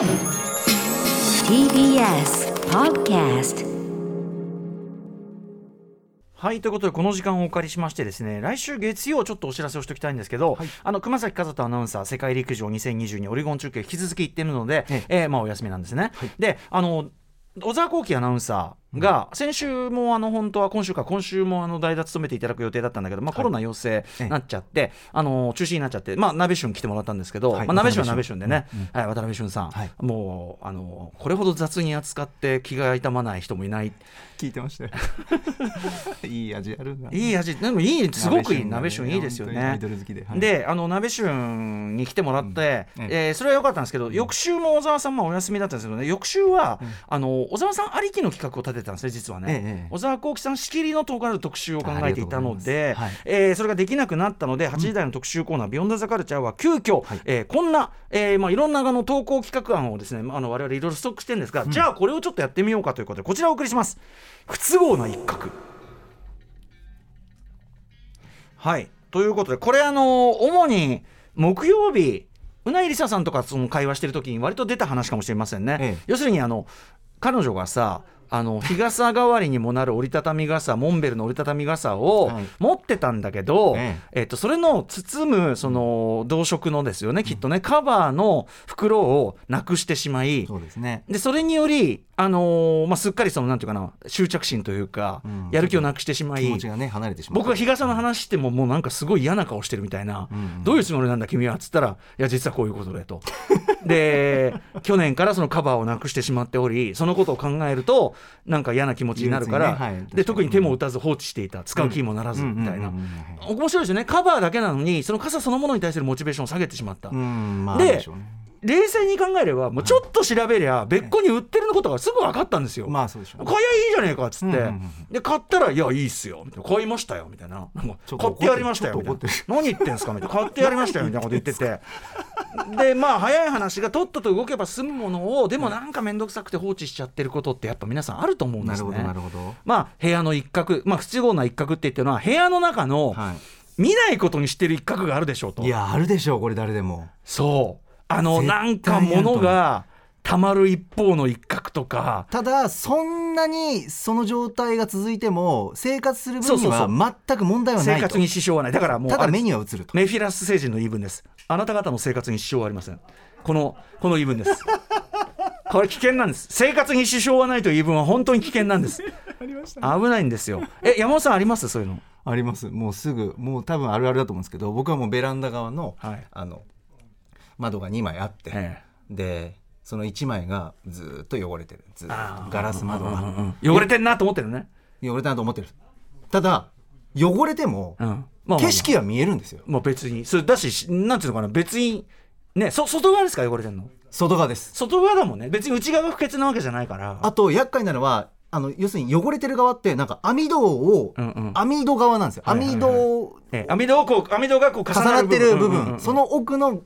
TBS Podcast はいということでこの時間をお借りしましてですね来週月曜ちょっとお知らせをしておきたいんですけど、あの熊崎和人アナウンサー世界陸上2022オリゴン中継引き続き行ってるので、ええ。まあお休みなんですね、であの小沢光輝アナウンサーが、先週もあの本当は今週か今週もあの代打務めていただく予定だったんだけど、まあ、コロナ陽性になっちゃって、あの中止になっちゃって、まあ、鍋旬来てもらったんですけど、はい。まあ、鍋旬は鍋旬でね、はい、渡辺俊さん、はい。もうあのこれほど雑に扱って気が痛まない人もいない。聞いてましたよ。いい味あるんだいい味。でもいいす。ごくいい。鍋旬いいですよね。で、あの鍋旬に来てもらって、うん。えーそれは良かったんですけど、翌週も小沢さんもお休みだったんですけどね。翌週は、あの小沢さんありきの企画を立ててたんですね実はね、ええ小沢幸輝さん仕切りのとある特集を考えていたので、ありがとうございえーそれができなくなったので8時台の特集コーナー「ビヨンドザカルチャーは急遽、はい。えーこんな、えーまあ、いろんなあの投稿企画案をですね、まあ、あの我々いろいろストックしてるんですが、じゃあこれをちょっとやってみようかということでこちらをお送りします。不都合な一角。はい。ということでこれあの主に木曜日うないりささんとかその会話してる時に割と出た話かもしれませんね、ええ。要するにあの彼女がさあの日傘代わりにもなる折りたたみ傘モンベルの折りたたみ傘をはい。持ってたんだけど、ええ。っとそれの包むその同色のですよねきっとねカバーの袋をなくしてしまいそうですね。でそれにより、あのーまあ、すっかりそのなんていうかな執着心というか、うん。やる気をなくしてしまい気持ちがね離れてしまう僕が日傘の話してももうなんかすごい嫌な顔してるみたいな、うん。どういうつもりなんだ君は？っつったらいや実はこういうことでとで去年からそのカバーをなくしてしまっておりそのことを考えるとなんか嫌な気持ちになるから、で特に手も打たず放置していた使う気にもならずみたいな、面白いですよね。カバーだけなのにその傘そのものに対するモチベーションを下げてしまった、で冷静に考えればもうちょっと調べりゃ別個に売ってることがすぐ分かったんですよ、まあそうでしょうね。買いゃいいじゃねえかっつって、うんうんうんで買ったら「いやいいっすよ」みたいな。買いましたよ」みたいな。買ってやりましたよ」みたいな。何言ってんすか」みたいな「買ってやりましたよ」みたいなこと言っててでまあ早い話がとっとと動けば済むものをでもなんか面倒くさくて放置しちゃってることってやっぱ皆さんあると思うんですね。なるほどなるほど。まあ部屋の一角まあ不都合な一角って言ってるのは部屋の中のは見ないことにしてる一角があるでしょうと。いいやあるでしょうこれ誰でも。そう。あのなんか物がたまる一方の一角とか。ただそんなにその状態が続いても生活する分には全く問題はないと。生活に支障はない。だからもうただ目には映ると。メフィラス星人の言い分です。あなた方の生活に支障はありません。このこの言い分です。これ危険なんです。生活に支障はないという言い分は本当に危険なんです。危ないんですよ。え山本さんあります？そういうの。あります。もうすぐもう多分あるあるだと思うんですけど僕はもうベランダ側の,、はい。あの窓が2枚あって、え。でその1枚がずーっと汚れてる。ずーっと。ガラス窓が。汚れてんなと思ってるね。汚れたなと思ってる。ただ汚れても景色は見えるんですよ。もう別にそれだししなんていうのかな別にねそ外側ですか汚れてんの？外側です。外側だもんね。別に内側が不潔なわけじゃないから。あと厄介なのはあの要するに汚れてる側ってなんか網戸を、うんうん。網戸側なんですよ、はいはいはい網戸え網戸をこう網戸がこう重なってる部分、うんうんうん。その奥の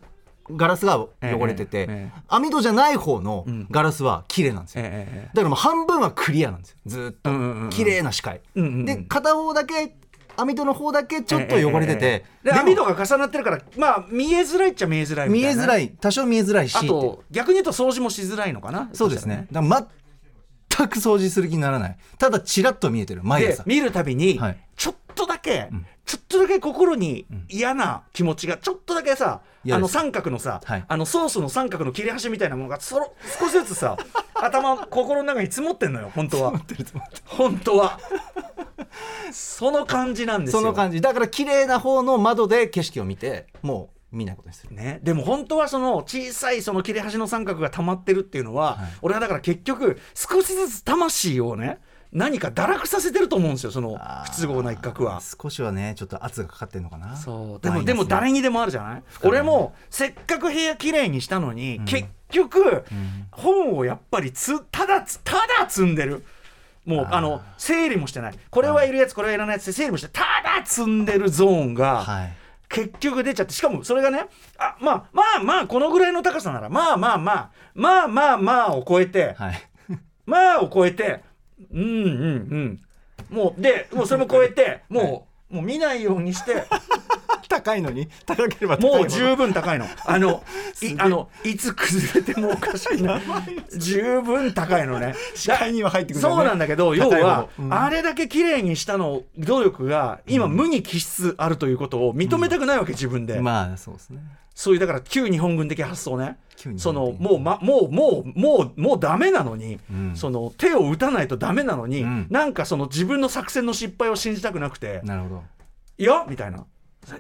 ガラスが汚れてて、ええええ網戸じゃない方のん。ガラスは綺麗なんですよ、えだからもう半分はクリアなんですよずーっと、うんうんうん綺麗な視界、うんうんうん。で片方だけ網戸の方だけちょっと汚れてて、え網戸が重なってるからまあ見えづらいっちゃ見えづらいみたいな。見えづらい多少見えづらいし。あと逆に言うと掃除もしづらいのかな？そうですね。だから全く掃除する気にならない。ただチラッと見えてる毎朝。で見るたびに、はい。ちょっとだけ、ちょっとだけ心に嫌な気持ちがちょっとだけさ、あの三角のさ、はい。あのソースの三角の切れ端みたいなものがそろ少しずつさ 頭心の中に積もってんのよ本当は。本当は。その感じなんですよ。その感じ。だから綺麗な方の窓で景色を見てもう見ないことにする。ね、でも本当はその小さいその切れ端の三角が溜まってるっていうのは、俺はだから結局少しずつ魂をね何か堕落させてると思うんですよその不都合な一角は。少しはねちょっと圧がかかってるのかな。そう。でもマイナスでも誰にでもあるじゃない？俺もせっかく部屋きれいにしたのに、結局、本をやっぱりつただつただ積んでる。もうあの整理もしてない。これはいるやつこれはいらないやつって整理もしてただ積んでるゾーンが、はい。結局出ちゃってしかもそれがねあまあまあまあこのぐらいの高さならまあまあまあまあまあまあを超えて、はい。まあを超えてうんうんうん。もうでもうそれも超えてももう見ないようにして高いのに？高ければもう十分高いの。あの いあのいつ崩れてもおかしくない十分高いのね。視界には入ってくるんだね。そうなんだけど要は、うん。あれだけ綺麗にしたの努力が今無に帰出あるということを認めたくないわけ自分で、まあそうですね。そういうだから旧日本軍的発想ね。そのもう、ま、もうもうもうもうダメなのに、うん。その手を打たないとダメなのに、うん。なんかその自分の作戦の失敗を信じたくなくて、なるほど。いや？みたいな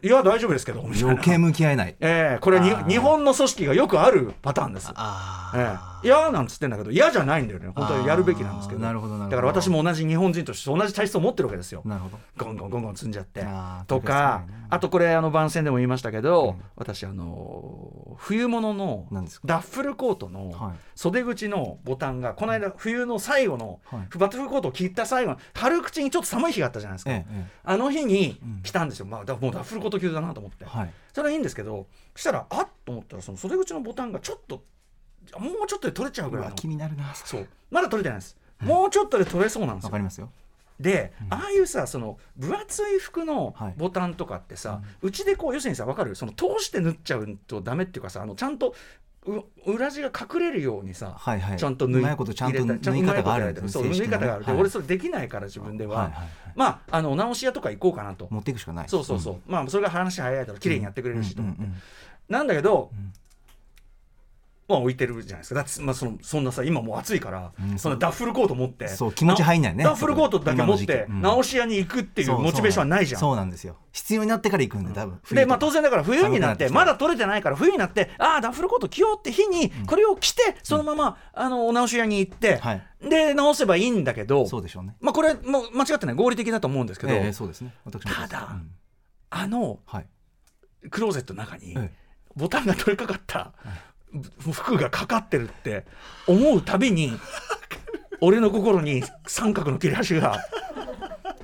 いや大丈夫ですけど余計向き合えない。ええこれに日本の組織がよくあるパターンです。あええ、嫌なんつってんだけど嫌じゃないんだよね。本当にやるべきなんですけど。なるほどなるほど。だから私も同じ日本人として同じ体質を持ってるわけですよ。なるほど。ゴンゴンゴンゴン積んじゃってとかあとこれあの番宣でも言いましたけど、うん。私あの冬物のダッフルコートのはい。袖口のボタンがこの間冬の最後の、はい。バットフルコートを切った最後の春口にちょっと寒い日があったじゃないですか、えええあの日にうん。来たんですよ、まあ、だもうダッフルコート級だなと思って、えはい。それはいいんですけどそしたらあっと思ったらその袖口のボタンがちょっともうちょっとで取れちゃうぐらいの気になるな。そう。まだ取れてないです。もうちょっとで取れそうなんですよ。わかりますよ。で、ああいうさその分厚い服のはい。ボタンとかってさ、うちでこう要するにさ分かる？その通して縫っちゃうとダメっていうかさあのちゃんとう裏地が隠れるようにさ、はいはい。ちゃんと縫いうまいことちゃんと入れた縫い方がある。んちゃんと縫い方がある。そう縫い方がある。で、はい。俺それできないから自分では、はいはいはいまああの直し屋とか行こうかなと。持っていくしかない。そうそうそう、まあそれが話早いだろ綺麗にやってくれるしと思って、うんうんうんなんだけど、んまあ置いてるじゃないですか。だって、まあ、そのそんなさ今もう暑いから、うんそのダッフルコート持って。そう気持ち入んないね。ダッフルコートだけ持ってうん。直し屋に行くっていうモチベーションはないじゃん。そうなんですよ。必要になってから行くんで多分。でまあ、当然だから冬になってまだ取れてないから冬になってああダッフルコート着ようって日にこれを着てそのまま、あのお直し屋に行って、はい。で直せばいいんだけどそうでしょうね。まあこれもう間違ってない。合理的だと思うんですけど、ええそうですね。私もただうん。あのはい。クローゼットの中にえボタンが取れかかった服がかかってるって思うたびに俺の心に三角の切れ端が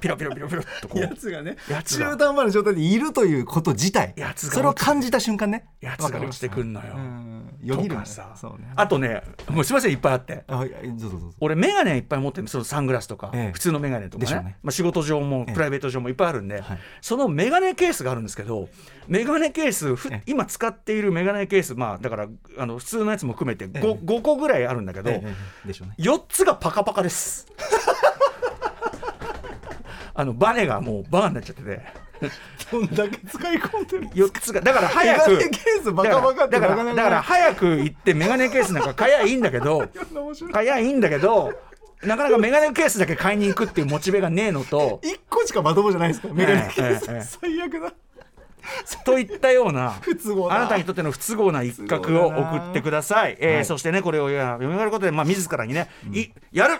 ピロピロピロピロっとこう。やつがねやつが。中途半端な状態でいるということ自体。やつがそれを感じた瞬間ね。やつが落ちてくんのよ。うん。よぎるね。とかさ。そうね。あとねもうすみませんいっぱいあって。俺眼鏡いっぱい持ってるそのサングラスとか、ええ。普通の眼鏡とかね。ね。まあ、仕事上もええ。プライベート上もいっぱいあるんで、はい。その眼鏡ケースがあるんですけど眼鏡ケース今使っている眼鏡ケースまあだからあの普通のやつも含めて 5,、ええ。5個ぐらいあるんだけど、ええええでしょうね。4つがパカパカですあのバネがもうバカになっちゃってて。どんだけ使い込んでる4つが。だから早く。メガネケースバカバカってだから早く行って眼鏡ケースなんか買やいいんだけど買やいいんだけどなかなか眼鏡ケースだけ買いに行くっていうモチベがねえのと一個しかまともじゃないですか？メガネケース、最悪だ。といったようなあなたにとっての不都合な一角を送ってください、えーはいそしてねこれを読み上げることで、まあ、自らにね、いやる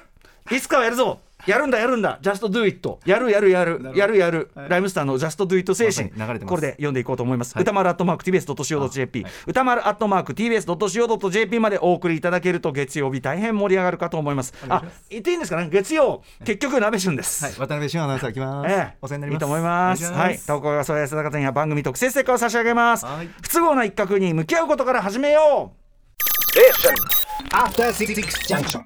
いつかはやるぞ。やるんだやるんだ。Just do it やるやるやる。なるほど。やるやる、はい。ライムスターの just do it 精神。まさに流れてます。これで読んでいこうと思います、はい。歌丸アットマーク TBS.CO.JP、歌丸アットマーク TBS.CO.JP までお送りいただけると月曜日大変盛り上がるかと思います。あ言っていいんですかね？月曜。結局鍋旬です、はい。渡辺俊アナウンサー来ます、ええ、お世話になります。いいと思います。はい、投稿がそうやすだかや番組特設ステッカーを差し上げます。はい。不都合な一角に向き合うことから始めよう。After Six Junction.